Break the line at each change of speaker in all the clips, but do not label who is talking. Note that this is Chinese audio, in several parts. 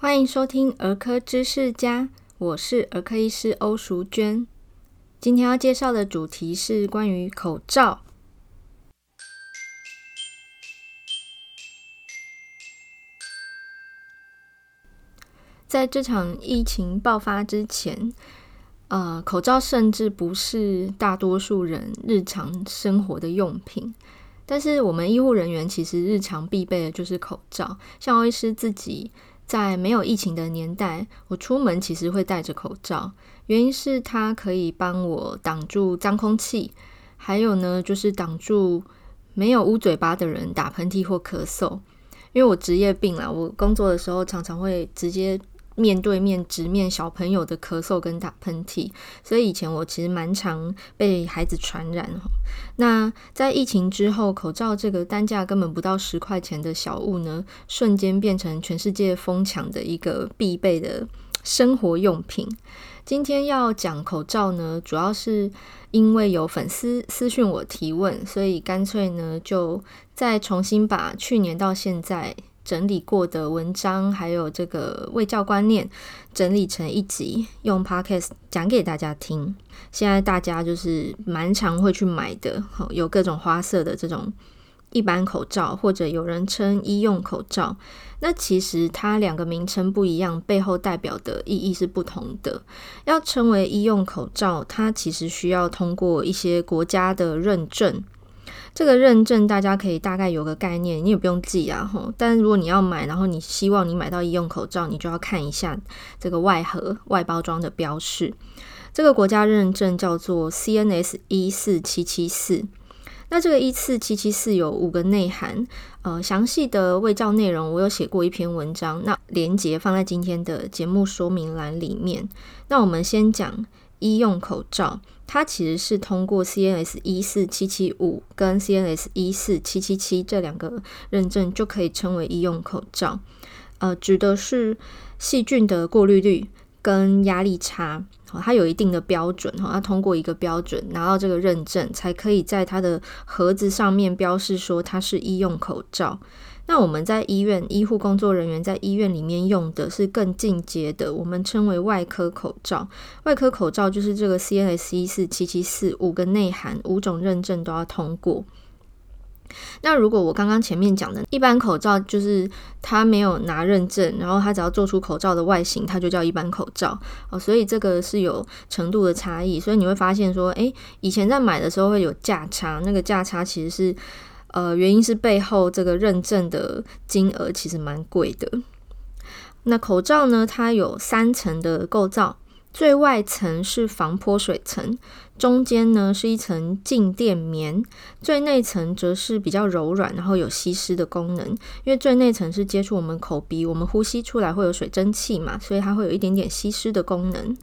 欢迎收听儿科知识家，我是儿科医师欧淑娟。今天要介绍的主题是关于口罩。在这场疫情爆发之前，呃，口罩甚至不是大多数人日常生活的用品。但是我们医护人员其实日常必备的就是口罩，像欧医师自己。在没有疫情的年代，我出门其实会戴着口罩，原因是它可以帮我挡住脏空气，还有呢，就是挡住没有捂嘴巴的人打喷嚏或咳嗽。因为我职业病啦，我工作的时候常常会直接。面对面直面小朋友的咳嗽跟打喷嚏，所以以前我其实蛮常被孩子传染。那在疫情之后，口罩这个单价根本不到十块钱的小物呢，瞬间变成全世界疯抢的一个必备的生活用品。今天要讲口罩呢，主要是因为有粉丝私讯我提问，所以干脆呢就再重新把去年到现在。整理过的文章，还有这个卫教观念，整理成一集，用 Podcast 讲给大家听。现在大家就是蛮常会去买的，有各种花色的这种一般口罩，或者有人称医用口罩。那其实它两个名称不一样，背后代表的意义是不同的。要称为医用口罩，它其实需要通过一些国家的认证。这个认证大家可以大概有个概念，你也不用记啊。吼，但如果你要买，然后你希望你买到医用口罩，你就要看一下这个外盒外包装的标示。这个国家认证叫做 CNS 一四七七四。那这个一四七七四有五个内涵，呃，详细的卫教内容我有写过一篇文章，那连结放在今天的节目说明栏里面。那我们先讲。医用口罩，它其实是通过 CNS 一四七七五跟 CNS 一四七七七这两个认证，就可以称为医用口罩。呃，指的是细菌的过滤率跟压力差，它有一定的标准，哈，它通过一个标准拿到这个认证，才可以在它的盒子上面标示说它是医用口罩。那我们在医院，医护工作人员在医院里面用的是更进阶的，我们称为外科口罩。外科口罩就是这个 CNS 一四七七四五个内涵，五种认证都要通过。那如果我刚刚前面讲的一般口罩，就是它没有拿认证，然后它只要做出口罩的外形，它就叫一般口罩哦。所以这个是有程度的差异。所以你会发现说，诶，以前在买的时候会有价差，那个价差其实是。呃，原因是背后这个认证的金额其实蛮贵的。那口罩呢，它有三层的构造，最外层是防泼水层，中间呢是一层静电棉，最内层则是比较柔软，然后有吸湿的功能。因为最内层是接触我们口鼻，我们呼吸出来会有水蒸气嘛，所以它会有一点点吸湿的功能。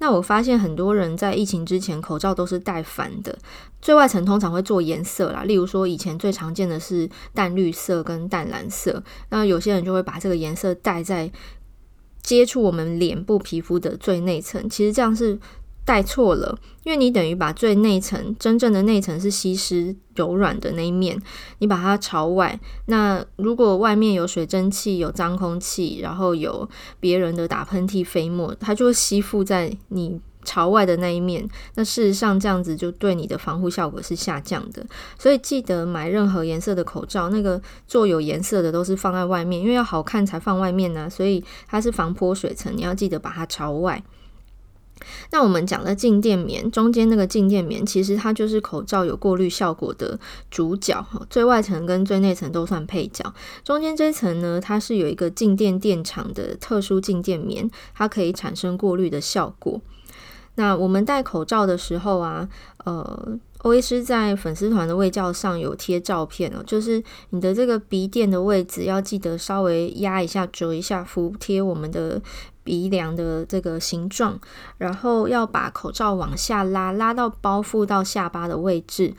那我发现很多人在疫情之前口罩都是戴反的，最外层通常会做颜色啦，例如说以前最常见的是淡绿色跟淡蓝色，那有些人就会把这个颜色戴在接触我们脸部皮肤的最内层，其实这样是。戴错了，因为你等于把最内层真正的内层是吸湿柔软的那一面，你把它朝外。那如果外面有水蒸气、有脏空气，然后有别人的打喷嚏飞沫，它就会吸附在你朝外的那一面。那事实上这样子就对你的防护效果是下降的。所以记得买任何颜色的口罩，那个做有颜色的都是放在外面，因为要好看才放外面呢。所以它是防泼水层，你要记得把它朝外。那我们讲的静电棉，中间那个静电棉，其实它就是口罩有过滤效果的主角。最外层跟最内层都算配角，中间这层呢，它是有一个静电电场的特殊静电棉，它可以产生过滤的效果。那我们戴口罩的时候啊，呃，欧医师在粉丝团的卫教上有贴照片哦，就是你的这个鼻垫的位置要记得稍微压一下、折一下，服贴我们的。鼻梁的这个形状，然后要把口罩往下拉，拉到包覆到下巴的位置，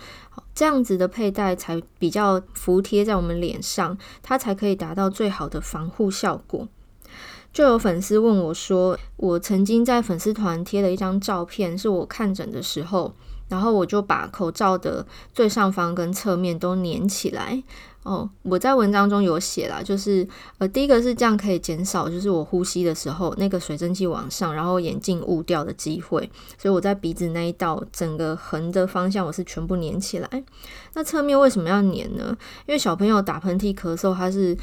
这样子的佩戴才比较服贴在我们脸上，它才可以达到最好的防护效果。就有粉丝问我说，我曾经在粉丝团贴了一张照片，是我看诊的时候，然后我就把口罩的最上方跟侧面都粘起来。哦，我在文章中有写啦，就是呃，第一个是这样可以减少，就是我呼吸的时候那个水蒸气往上，然后眼镜雾掉的机会。所以我在鼻子那一道整个横的方向我是全部粘起来。那侧面为什么要粘呢？因为小朋友打喷嚏、咳嗽，它是。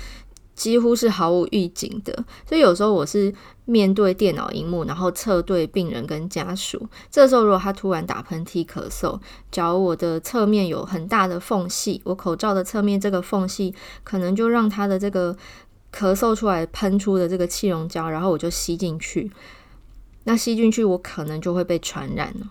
几乎是毫无预警的，所以有时候我是面对电脑荧幕，然后侧对病人跟家属。这时候如果他突然打喷嚏、咳嗽，假如我的侧面有很大的缝隙，我口罩的侧面这个缝隙可能就让他的这个咳嗽出来喷出的这个气溶胶，然后我就吸进去，那吸进去我可能就会被传染了。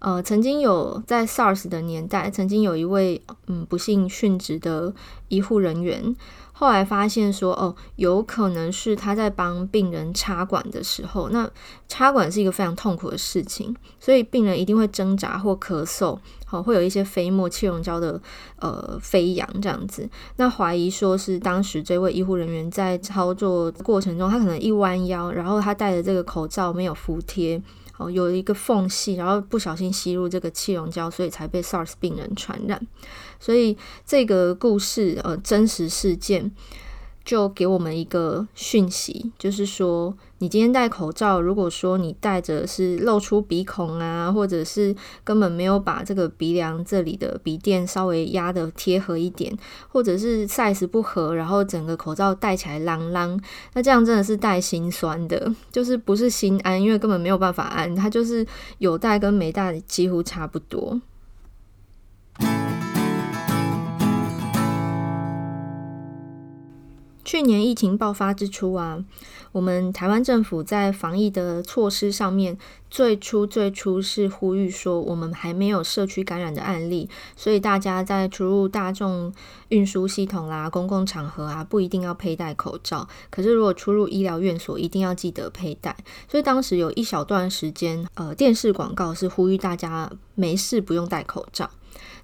呃，曾经有在 SARS 的年代，曾经有一位嗯不幸殉职的医护人员。后来发现说，哦，有可能是他在帮病人插管的时候，那插管是一个非常痛苦的事情，所以病人一定会挣扎或咳嗽，好，会有一些飞沫、气溶胶的呃飞扬这样子。那怀疑说是当时这位医护人员在操作过程中，他可能一弯腰，然后他戴的这个口罩没有服帖。哦，有一个缝隙，然后不小心吸入这个气溶胶，所以才被 SARS 病人传染。所以这个故事，呃，真实事件。就给我们一个讯息，就是说，你今天戴口罩，如果说你戴着是露出鼻孔啊，或者是根本没有把这个鼻梁这里的鼻垫稍微压得贴合一点，或者是 size 不合，然后整个口罩戴起来啷啷，那这样真的是戴心酸的，就是不是心安，因为根本没有办法安，它就是有戴跟没戴几乎差不多。去年疫情爆发之初啊，我们台湾政府在防疫的措施上面，最初最初是呼吁说，我们还没有社区感染的案例，所以大家在出入大众运输系统啦、公共场合啊，不一定要佩戴口罩。可是如果出入医疗院所，一定要记得佩戴。所以当时有一小段时间，呃，电视广告是呼吁大家没事不用戴口罩。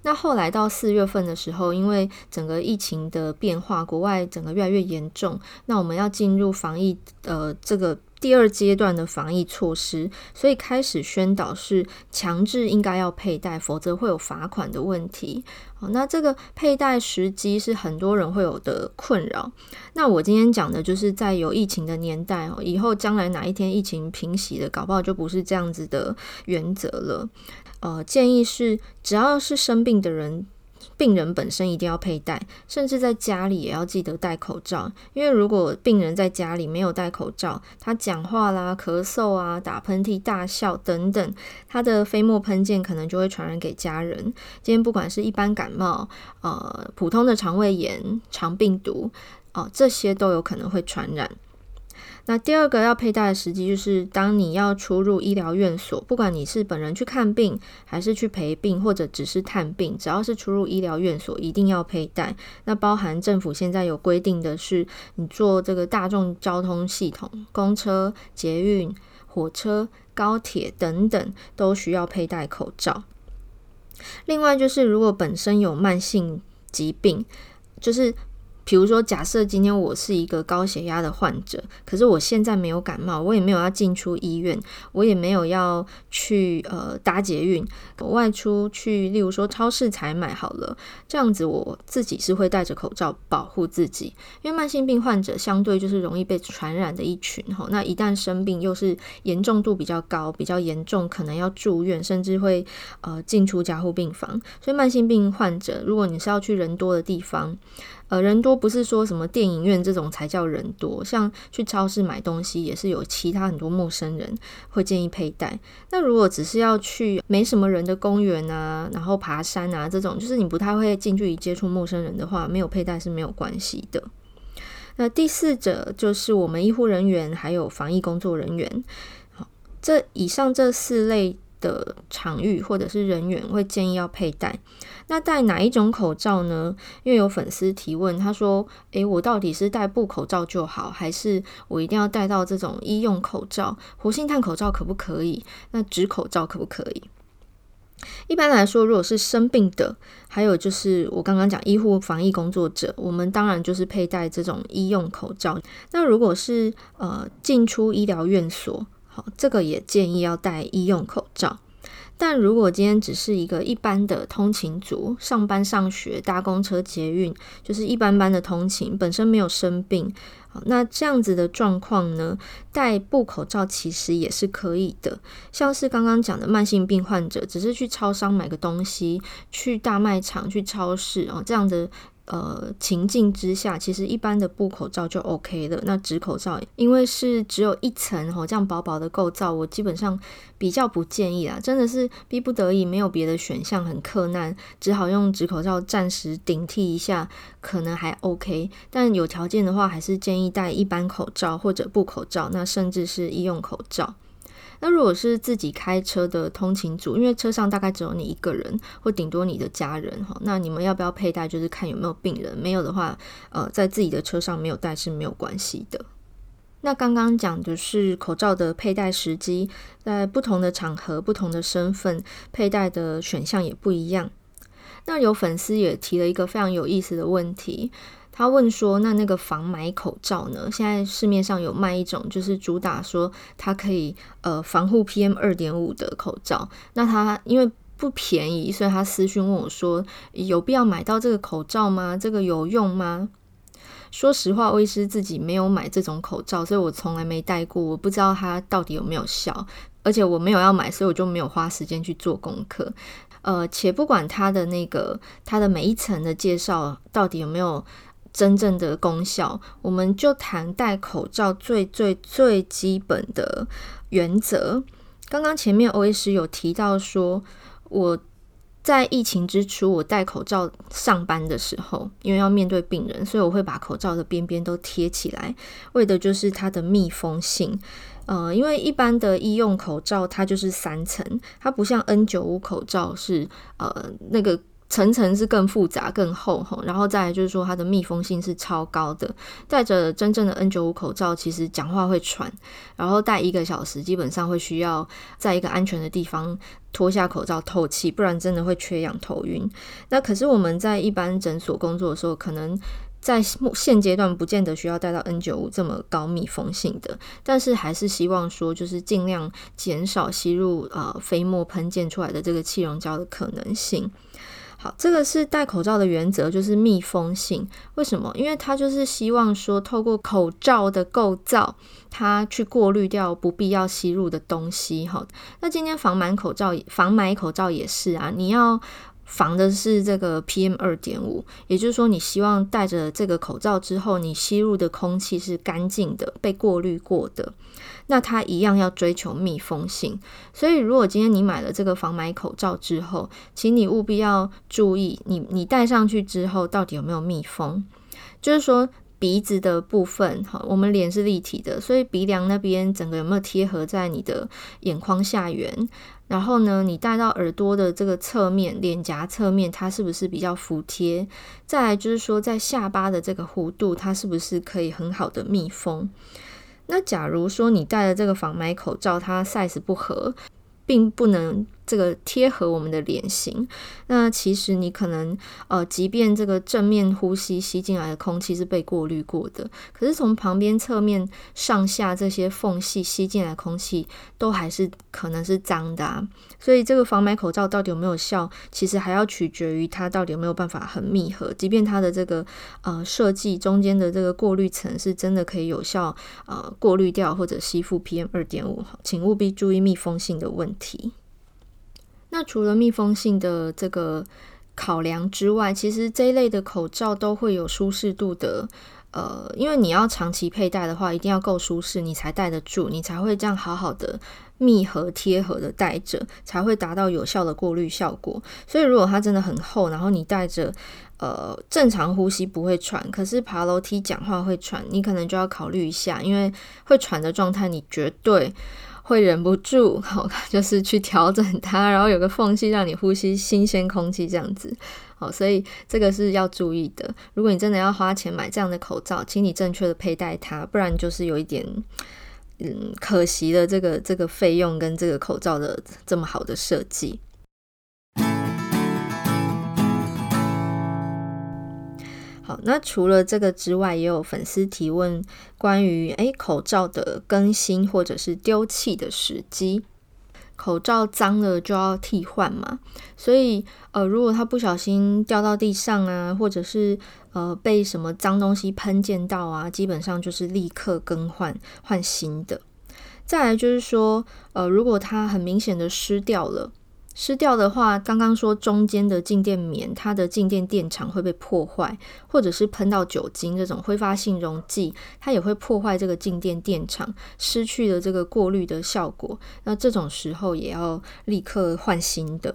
那后来到四月份的时候，因为整个疫情的变化，国外整个越来越严重，那我们要进入防疫呃这个第二阶段的防疫措施，所以开始宣导是强制应该要佩戴，否则会有罚款的问题。好，那这个佩戴时机是很多人会有的困扰。那我今天讲的就是在有疫情的年代哦，以后将来哪一天疫情平息了，搞不好就不是这样子的原则了。呃，建议是，只要是生病的人，病人本身一定要佩戴，甚至在家里也要记得戴口罩。因为如果病人在家里没有戴口罩，他讲话啦、咳嗽啊、打喷嚏、大笑等等，他的飞沫喷溅可能就会传染给家人。今天不管是一般感冒、呃，普通的肠胃炎、肠病毒，哦、这些都有可能会传染。那第二个要佩戴的时机，就是当你要出入医疗院所，不管你是本人去看病，还是去陪病，或者只是探病，只要是出入医疗院所，一定要佩戴。那包含政府现在有规定的是，你坐这个大众交通系统，公车、捷运、火车、高铁等等，都需要佩戴口罩。另外就是，如果本身有慢性疾病，就是。比如说，假设今天我是一个高血压的患者，可是我现在没有感冒，我也没有要进出医院，我也没有要去呃搭捷运，我外出去，例如说超市采买好了，这样子我自己是会戴着口罩保护自己，因为慢性病患者相对就是容易被传染的一群吼，那一旦生病又是严重度比较高，比较严重，可能要住院，甚至会呃进出加护病房，所以慢性病患者，如果你是要去人多的地方。呃，人多不是说什么电影院这种才叫人多，像去超市买东西也是有其他很多陌生人会建议佩戴。那如果只是要去没什么人的公园啊，然后爬山啊这种，就是你不太会近距离接触陌生人的话，没有佩戴是没有关系的。那第四者就是我们医护人员还有防疫工作人员，这以上这四类。的场域或者是人员会建议要佩戴，那戴哪一种口罩呢？因为有粉丝提问，他说：“诶，我到底是戴布口罩就好，还是我一定要戴到这种医用口罩？活性炭口罩可不可以？那纸口罩可不可以？”一般来说，如果是生病的，还有就是我刚刚讲医护防疫工作者，我们当然就是佩戴这种医用口罩。那如果是呃进出医疗院所，好，这个也建议要戴医用口罩。但如果今天只是一个一般的通勤族，上班、上学、搭公车、捷运，就是一般般的通勤，本身没有生病，那这样子的状况呢，戴布口罩其实也是可以的。像是刚刚讲的慢性病患者，只是去超商买个东西，去大卖场、去超市啊，这样的。呃，情境之下，其实一般的布口罩就 OK 了。那纸口罩，因为是只有一层吼，这样薄薄的构造，我基本上比较不建议啦。真的是逼不得已，没有别的选项，很困难，只好用纸口罩暂时顶替一下，可能还 OK。但有条件的话，还是建议戴一般口罩或者布口罩，那甚至是医用口罩。那如果是自己开车的通勤族，因为车上大概只有你一个人，或顶多你的家人哈，那你们要不要佩戴，就是看有没有病人。没有的话，呃，在自己的车上没有戴是没有关系的。那刚刚讲的是口罩的佩戴时机，在不同的场合、不同的身份，佩戴的选项也不一样。那有粉丝也提了一个非常有意思的问题。他问说：“那那个防霾口罩呢？现在市面上有卖一种，就是主打说它可以呃防护 PM 二点五的口罩。那他因为不便宜，所以他私讯问我说：有必要买到这个口罩吗？这个有用吗？说实话，威斯自己没有买这种口罩，所以我从来没戴过，我不知道它到底有没有效。而且我没有要买，所以我就没有花时间去做功课。呃，且不管它的那个它的每一层的介绍到底有没有。”真正的功效，我们就谈戴口罩最最最基本的原则。刚刚前面欧医师有提到说，我在疫情之初，我戴口罩上班的时候，因为要面对病人，所以我会把口罩的边边都贴起来，为的就是它的密封性。呃，因为一般的医用口罩它就是三层，它不像 N 九五口罩是呃那个。层层是更复杂、更厚哈，然后再来就是说它的密封性是超高的。戴着真正的 N95 口罩，其实讲话会喘，然后戴一个小时，基本上会需要在一个安全的地方脱下口罩透气，不然真的会缺氧、头晕。那可是我们在一般诊所工作的时候，可能在现阶段不见得需要戴到 N95 这么高密封性的，但是还是希望说，就是尽量减少吸入呃飞沫喷溅出来的这个气溶胶的可能性。好，这个是戴口罩的原则，就是密封性。为什么？因为它就是希望说，透过口罩的构造，它去过滤掉不必要吸入的东西。好，那今天防霾口罩，防霾口罩也是啊，你要。防的是这个 PM 二点五，也就是说，你希望戴着这个口罩之后，你吸入的空气是干净的，被过滤过的。那它一样要追求密封性。所以，如果今天你买了这个防霾口罩之后，请你务必要注意你，你戴上去之后到底有没有密封？就是说。鼻子的部分，哈，我们脸是立体的，所以鼻梁那边整个有没有贴合在你的眼眶下缘？然后呢，你戴到耳朵的这个侧面，脸颊侧面，它是不是比较服帖？再来就是说，在下巴的这个弧度，它是不是可以很好的密封？那假如说你戴的这个防霾口罩，它 size 不合，并不能。这个贴合我们的脸型，那其实你可能呃，即便这个正面呼吸吸进来的空气是被过滤过的，可是从旁边、侧面、上下这些缝隙吸进来的空气都还是可能是脏的啊。所以这个防霾口罩到底有没有效，其实还要取决于它到底有没有办法很密合。即便它的这个呃设计中间的这个过滤层是真的可以有效呃过滤掉或者吸附 PM 二点五，请务必注意密封性的问题。那除了密封性的这个考量之外，其实这一类的口罩都会有舒适度的，呃，因为你要长期佩戴的话，一定要够舒适，你才戴得住，你才会这样好好的密合贴合的戴着，才会达到有效的过滤效果。所以如果它真的很厚，然后你戴着，呃，正常呼吸不会喘，可是爬楼梯讲话会喘，你可能就要考虑一下，因为会喘的状态，你绝对。会忍不住，好，就是去调整它，然后有个缝隙让你呼吸新鲜空气，这样子，好，所以这个是要注意的。如果你真的要花钱买这样的口罩，请你正确的佩戴它，不然就是有一点，嗯，可惜的这个这个费用跟这个口罩的这么好的设计。那除了这个之外，也有粉丝提问关于诶口罩的更新或者是丢弃的时机。口罩脏了就要替换嘛，所以呃，如果它不小心掉到地上啊，或者是呃被什么脏东西喷溅到啊，基本上就是立刻更换换新的。再来就是说，呃，如果它很明显的湿掉了。湿掉的话，刚刚说中间的静电棉，它的静电电场会被破坏，或者是喷到酒精这种挥发性溶剂，它也会破坏这个静电电场，失去了这个过滤的效果。那这种时候也要立刻换新的。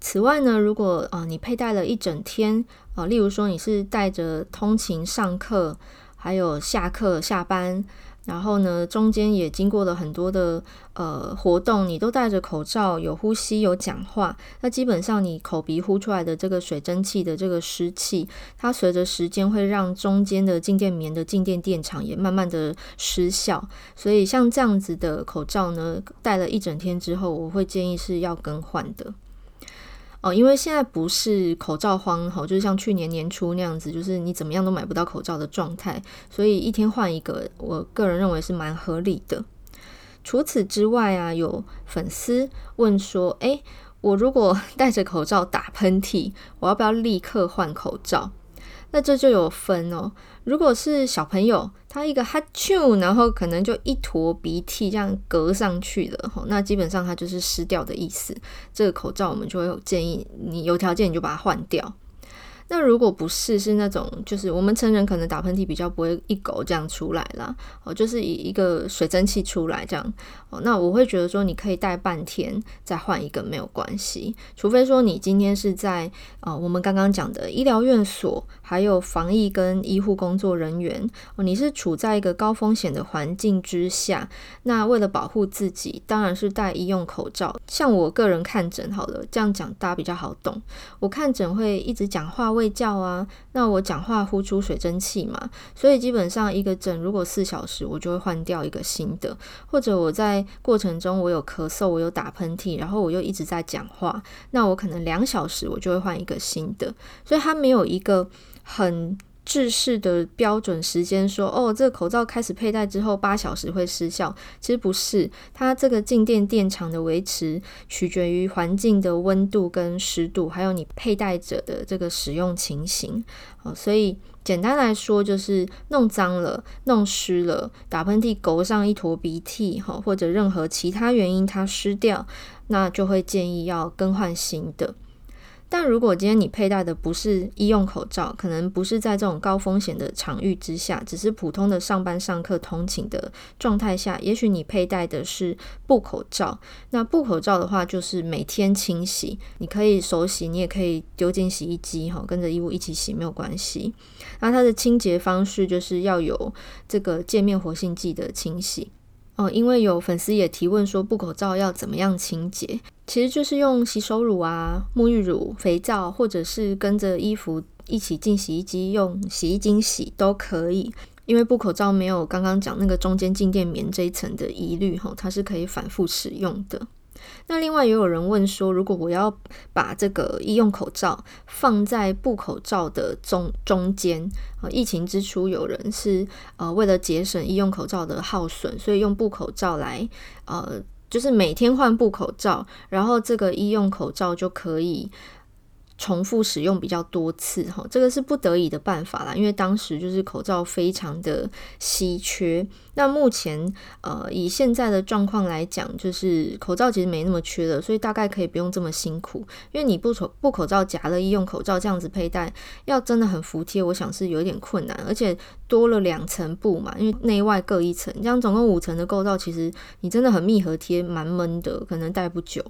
此外呢，如果啊、呃、你佩戴了一整天啊、呃，例如说你是带着通勤上课，还有下课下班。然后呢，中间也经过了很多的呃活动，你都戴着口罩，有呼吸，有讲话。那基本上你口鼻呼出来的这个水蒸气的这个湿气，它随着时间会让中间的静电棉的静电电场也慢慢的失效。所以像这样子的口罩呢，戴了一整天之后，我会建议是要更换的。哦，因为现在不是口罩荒，吼，就是像去年年初那样子，就是你怎么样都买不到口罩的状态，所以一天换一个，我个人认为是蛮合理的。除此之外啊，有粉丝问说，诶，我如果戴着口罩打喷嚏，我要不要立刻换口罩？那这就有分哦。如果是小朋友，他一个哈啾，然后可能就一坨鼻涕这样隔上去了，那基本上它就是湿掉的意思。这个口罩我们就会有建议，你有条件你就把它换掉。那如果不是是那种，就是我们成人可能打喷嚏比较不会一狗这样出来啦，哦，就是以一个水蒸气出来这样，哦，那我会觉得说你可以戴半天再换一个没有关系，除非说你今天是在啊、我们刚刚讲的医疗院所，还有防疫跟医护工作人员，你是处在一个高风险的环境之下，那为了保护自己，当然是戴医用口罩。像我个人看诊好了，这样讲大家比较好懂，我看诊会一直讲话。喂叫啊，那我讲话呼出水蒸气嘛，所以基本上一个诊如果四小时，我就会换掉一个新的，或者我在过程中我有咳嗽，我有打喷嚏，然后我又一直在讲话，那我可能两小时我就会换一个新的，所以它没有一个很。制式的标准时间说，哦，这个口罩开始佩戴之后八小时会失效，其实不是，它这个静电电场的维持取决于环境的温度跟湿度，还有你佩戴者的这个使用情形。哦，所以简单来说就是弄脏了、弄湿了、打喷嚏勾上一坨鼻涕，哈，或者任何其他原因它湿掉，那就会建议要更换新的。但如果今天你佩戴的不是医用口罩，可能不是在这种高风险的场域之下，只是普通的上班、上课、通勤的状态下，也许你佩戴的是布口罩。那布口罩的话，就是每天清洗，你可以手洗，你也可以丢进洗衣机，哈，跟着衣物一起洗没有关系。那它的清洁方式就是要有这个界面活性剂的清洗。哦，因为有粉丝也提问说，布口罩要怎么样清洁？其实就是用洗手乳啊、沐浴乳、肥皂，或者是跟着衣服一起进洗衣机用洗衣精洗都可以。因为布口罩没有刚刚讲那个中间静电棉这一层的疑虑，哈，它是可以反复使用的。那另外也有人问说，如果我要把这个医用口罩放在布口罩的中中间，呃，疫情之初有人是呃为了节省医用口罩的耗损，所以用布口罩来呃，就是每天换布口罩，然后这个医用口罩就可以。重复使用比较多次，哈，这个是不得已的办法啦，因为当时就是口罩非常的稀缺。那目前，呃，以现在的状况来讲，就是口罩其实没那么缺了，所以大概可以不用这么辛苦。因为你不口布口罩夹了医用口罩这样子佩戴，要真的很服帖，我想是有一点困难，而且多了两层布嘛，因为内外各一层，这样总共五层的构造，其实你真的很密合贴，蛮闷的，可能戴不久。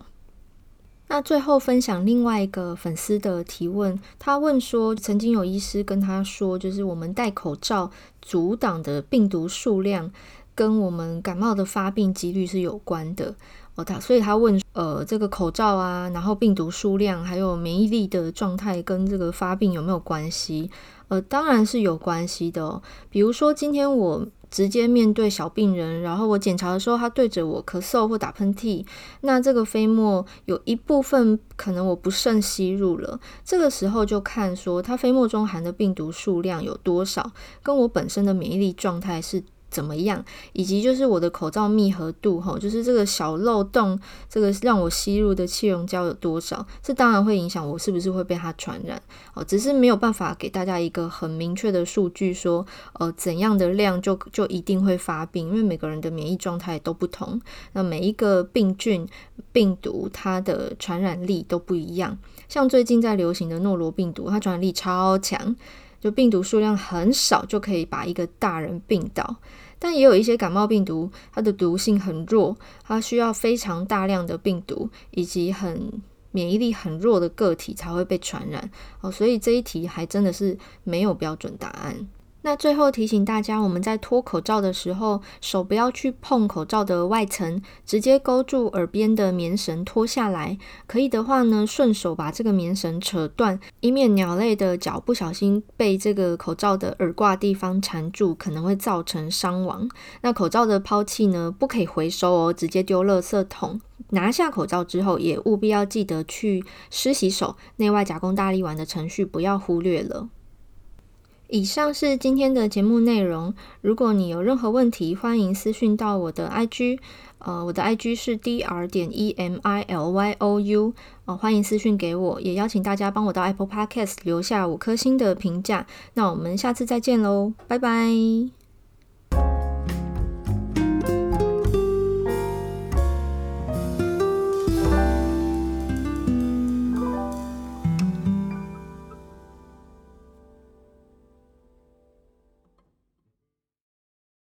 那最后分享另外一个粉丝的提问，他问说，曾经有医师跟他说，就是我们戴口罩阻挡的病毒数量跟我们感冒的发病几率是有关的哦。他所以他问，呃，这个口罩啊，然后病毒数量还有免疫力的状态跟这个发病有没有关系？呃，当然是有关系的。比如说今天我。直接面对小病人，然后我检查的时候，他对着我咳嗽或打喷嚏，那这个飞沫有一部分可能我不慎吸入了，这个时候就看说他飞沫中含的病毒数量有多少，跟我本身的免疫力状态是怎么样，以及就是我的口罩密合度，哈，就是这个小漏洞，这个让我吸入的气溶胶有多少，这当然会影响我是不是会被它传染，哦，只是没有办法给大家一个很明确的数据，说，呃，怎样的量就就一定会发病，因为每个人的免疫状态都不同，那每一个病菌、病毒它的传染力都不一样，像最近在流行的诺罗病毒，它传染力超强。就病毒数量很少就可以把一个大人病倒，但也有一些感冒病毒，它的毒性很弱，它需要非常大量的病毒以及很免疫力很弱的个体才会被传染哦，所以这一题还真的是没有标准答案。那最后提醒大家，我们在脱口罩的时候，手不要去碰口罩的外层，直接勾住耳边的棉绳脱下来。可以的话呢，顺手把这个棉绳扯断，以免鸟类的脚不小心被这个口罩的耳挂地方缠住，可能会造成伤亡。那口罩的抛弃呢，不可以回收哦，直接丢垃圾桶。拿下口罩之后，也务必要记得去湿洗手，内外夹弓大力丸的程序不要忽略了。以上是今天的节目内容。如果你有任何问题，欢迎私讯到我的 IG，呃，我的 IG 是 dr 点 e m i l y o u，呃，欢迎私讯给我。也邀请大家帮我到 Apple Podcast 留下五颗星的评价。那我们下次再见喽，拜拜。